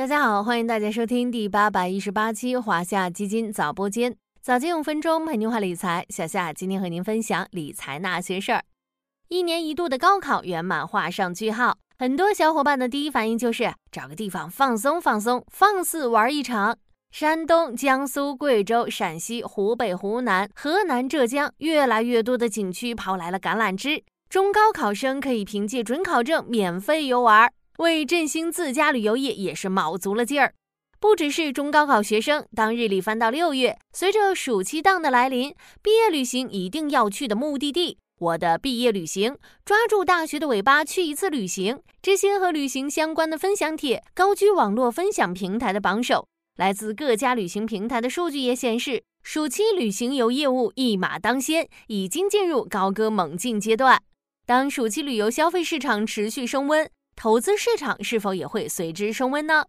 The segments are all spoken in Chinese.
大家好，欢迎大家收听第八百一十八期华夏基金早播间，早间五分钟陪您话理财。小夏今天和您分享理财那些事儿。一年一度的高考圆满画上句号，很多小伙伴的第一反应就是找个地方放松放松，放肆玩一场。山东、江苏、贵州、陕西、湖北、湖南、河南、浙江，越来越多的景区抛来了橄榄枝，中高考生可以凭借准考证免费游玩。为振兴自家旅游业也是卯足了劲儿，不只是中高考学生。当日历翻到六月，随着暑期档的来临，毕业旅行一定要去的目的地，我的毕业旅行，抓住大学的尾巴去一次旅行。这些和旅行相关的分享帖高居网络分享平台的榜首。来自各家旅行平台的数据也显示，暑期旅行游业务一马当先，已经进入高歌猛进阶段。当暑期旅游消费市场持续升温。投资市场是否也会随之升温呢？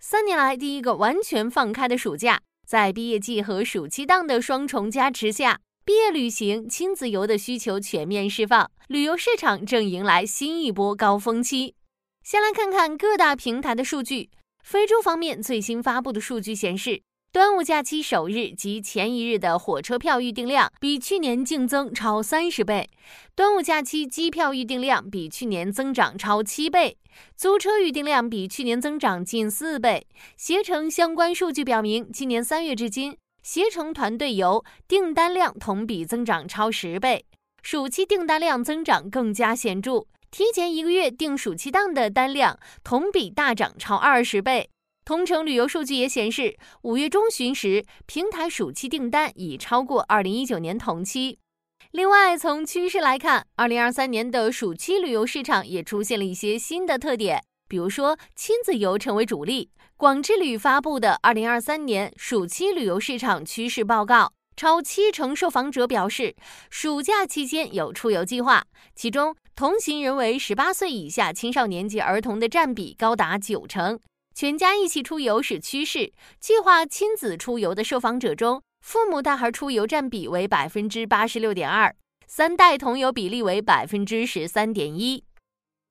三年来第一个完全放开的暑假，在毕业季和暑期档的双重加持下，毕业旅行、亲子游的需求全面释放，旅游市场正迎来新一波高峰期。先来看看各大平台的数据。飞猪方面最新发布的数据显示。端午假期首日及前一日的火车票预订量比去年净增超三十倍，端午假期机票预订量比去年增长超七倍，租车预订量比去年增长近四倍。携程相关数据表明，今年三月至今，携程团队游订单量同比增长超十倍，暑期订单量增长更加显著，提前一个月订暑期档的单量同比大涨超二十倍。同城旅游数据也显示，五月中旬时，平台暑期订单已超过二零一九年同期。另外，从趋势来看，二零二三年的暑期旅游市场也出现了一些新的特点，比如说亲子游成为主力。广之旅发布的《二零二三年暑期旅游市场趋势报告》，超七成受访者表示，暑假期间有出游计划，其中同行人为十八岁以下青少年及儿童的占比高达九成。全家一起出游是趋势，计划亲子出游的受访者中，父母带孩出游占比为百分之八十六点二，三代同游比例为百分之十三点一。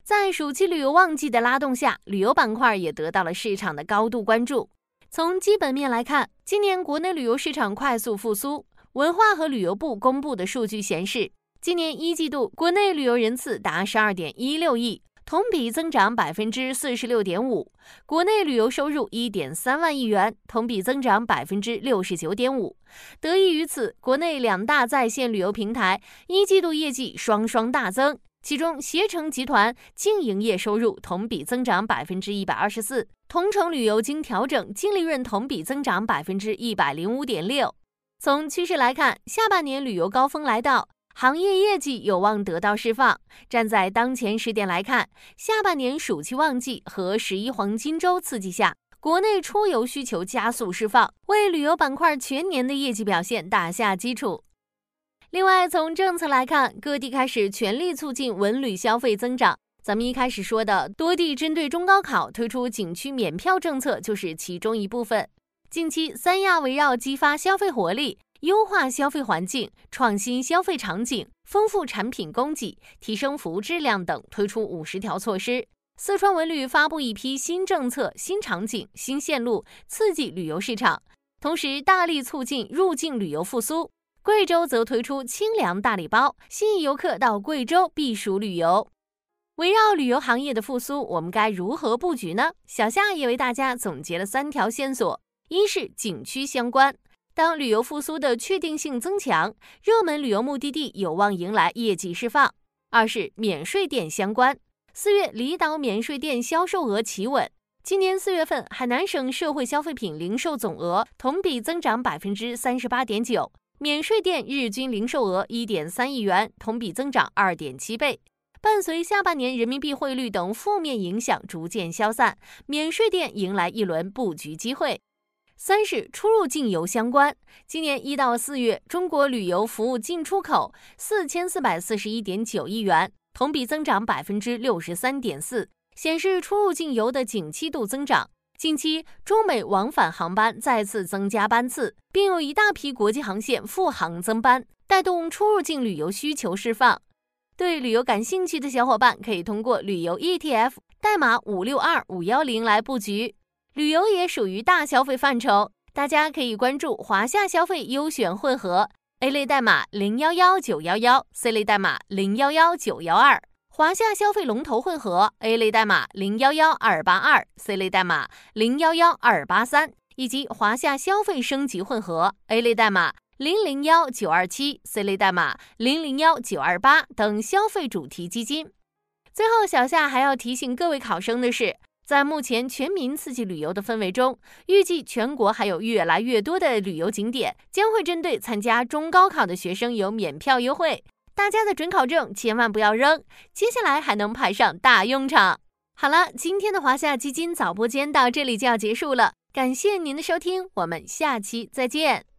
在暑期旅游旺季的拉动下，旅游板块也得到了市场的高度关注。从基本面来看，今年国内旅游市场快速复苏。文化和旅游部公布的数据显示，今年一季度国内旅游人次达十二点一六亿。同比增长百分之四十六点五，国内旅游收入一点三万亿元，同比增长百分之六十九点五。得益于此，国内两大在线旅游平台一季度业绩双双大增。其中，携程集团净营业收入同比增长百分之一百二十四，同程旅游经调整净利润同比增长百分之一百零五点六。从趋势来看，下半年旅游高峰来到。行业业绩有望得到释放。站在当前时点来看，下半年暑期旺季和十一黄金周刺激下，国内出游需求加速释放，为旅游板块全年的业绩表现打下基础。另外，从政策来看，各地开始全力促进文旅消费增长。咱们一开始说的，多地针对中高考推出景区免票政策，就是其中一部分。近期，三亚围绕激发消费活力。优化消费环境、创新消费场景、丰富产品供给、提升服务质量等，推出五十条措施。四川文旅发布一批新政策、新场景、新线路，刺激旅游市场，同时大力促进入境旅游复苏。贵州则推出清凉大礼包，吸引游客到贵州避暑旅游。围绕旅游行业的复苏，我们该如何布局呢？小夏也为大家总结了三条线索：一是景区相关。当旅游复苏的确定性增强，热门旅游目的地有望迎来业绩释放。二是免税店相关，四月离岛免税店销售额企稳。今年四月份，海南省社会消费品零售总额同比增长百分之三十八点九，免税店日均零售额一点三亿元，同比增长二点七倍。伴随下半年人民币汇率等负面影响逐渐消散，免税店迎来一轮布局机会。三是出入境游相关，今年一到四月，中国旅游服务进出口四千四百四十一点九亿元，同比增长百分之六十三点四，显示出入境游的景气度增长。近期，中美往返航班再次增加班次，并有一大批国际航线复航增班，带动出入境旅游需求释放。对旅游感兴趣的小伙伴，可以通过旅游 ETF 代码五六二五幺零来布局。旅游也属于大消费范畴，大家可以关注华夏消费优选混合 A 类代码零幺幺九幺幺，C 类代码零幺幺九幺二；华夏消费龙头混合 A 类代码零幺幺二八二，C 类代码零幺幺二八三，以及华夏消费升级混合 A 类代码。零零幺九二七 C 类代码零零幺九二八等消费主题基金。最后，小夏还要提醒各位考生的是，在目前全民刺激旅游的氛围中，预计全国还有越来越多的旅游景点将会针对参加中高考的学生有免票优惠。大家的准考证千万不要扔，接下来还能派上大用场。好了，今天的华夏基金早播间到这里就要结束了，感谢您的收听，我们下期再见。